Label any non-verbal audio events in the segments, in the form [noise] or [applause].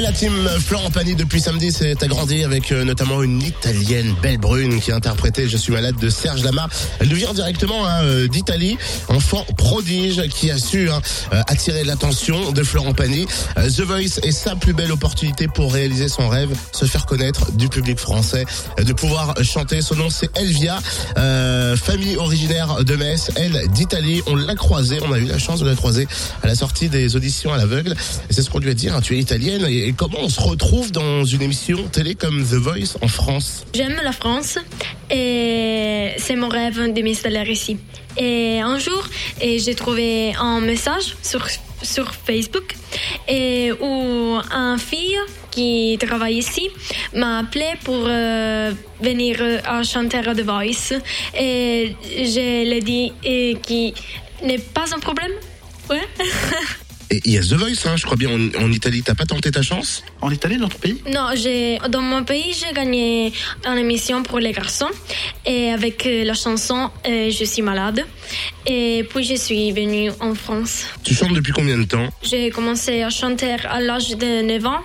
La team Florent Pagny depuis samedi s'est agrandie avec euh, notamment une italienne belle brune qui a interprété Je suis malade de Serge Lama. Elle nous vient directement hein, euh, d'Italie, enfant prodige qui a su hein, euh, attirer l'attention de Florent Pagny. The Voice est sa plus belle opportunité pour réaliser son rêve, se faire connaître du public français, de pouvoir chanter. Son nom c'est Elvia, euh, famille originaire de Metz, elle d'Italie. On l'a croisée, on a eu la chance de la croiser à la sortie des auditions à l'aveugle. C'est ce qu'on lui a dit, hein, tu es italienne et comment on se retrouve dans une émission télé comme The Voice en France J'aime la France et c'est mon rêve de m'installer ici. Et un jour, j'ai trouvé un message sur, Facebook où un fille qui travaille ici m'a appelé pour euh, venir euh, à chanter à The Voice. Et je lui ai dit et qui n'est pas un problème. Ouais. [laughs] Et il y a The Voice, hein, je crois bien, en, en Italie. T'as pas tenté ta chance En Italie, dans ton pays Non, j'ai dans mon pays, j'ai gagné une émission pour les garçons et avec euh, la chanson euh, Je suis malade. Et puis je suis venue en France. Tu chantes depuis combien de temps J'ai commencé à chanter à l'âge de 9 ans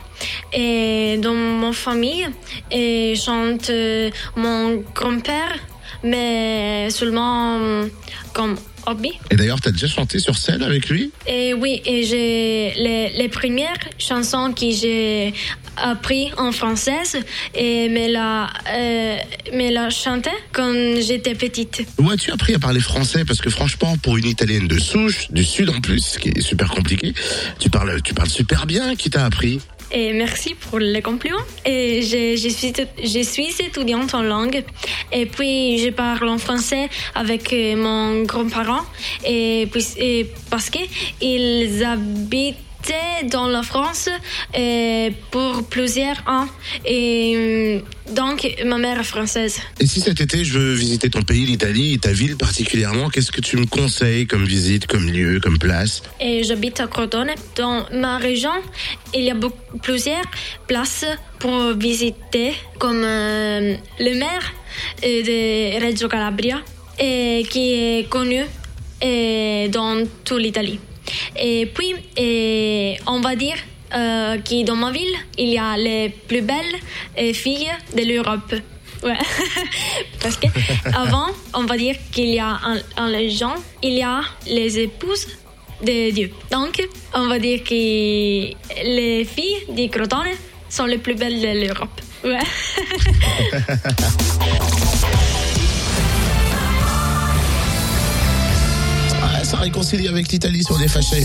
et dans mon famille et chante euh, mon grand-père mais seulement euh, comme hobby. Et d'ailleurs, t'as déjà chanté sur scène avec lui? Et oui, et j'ai les, les premières chansons que j'ai appris en française et me la, euh, me la chantais quand j'étais petite. Où as-tu appris à parler français? Parce que franchement, pour une italienne de souche, du sud en plus, ce qui est super compliqué, tu parles, tu parles super bien. Qui t'a appris? Et merci pour les compliments. Et je, je, suis, je suis étudiante en langue. Et puis, je parle en français avec euh, mon grand-parent. Et, puis, et parce qu'ils habitent dans la France euh, pour plusieurs ans. Et ma mère est française. Et si cet été, je veux visiter ton pays, l'Italie, et ta ville particulièrement, qu'est-ce que tu me conseilles comme visite, comme lieu, comme place Et j'habite à Crotone. Dans ma région, il y a beaucoup, plusieurs places pour visiter, comme euh, le maire euh, de Reggio Calabria, et qui est connu euh, dans toute l'Italie. Et puis, et on va dire euh, que dans ma ville, il y a les plus belles euh, filles de l'Europe. Ouais. [laughs] Parce que [laughs] avant, on va dire qu'il y a en, en légende, il y a les épouses de Dieu. Donc, on va dire que les filles du Crotone sont les plus belles de l'Europe. Ouais. [laughs] Ah, Ça réconcilie avec l'Italie sur des fâchés.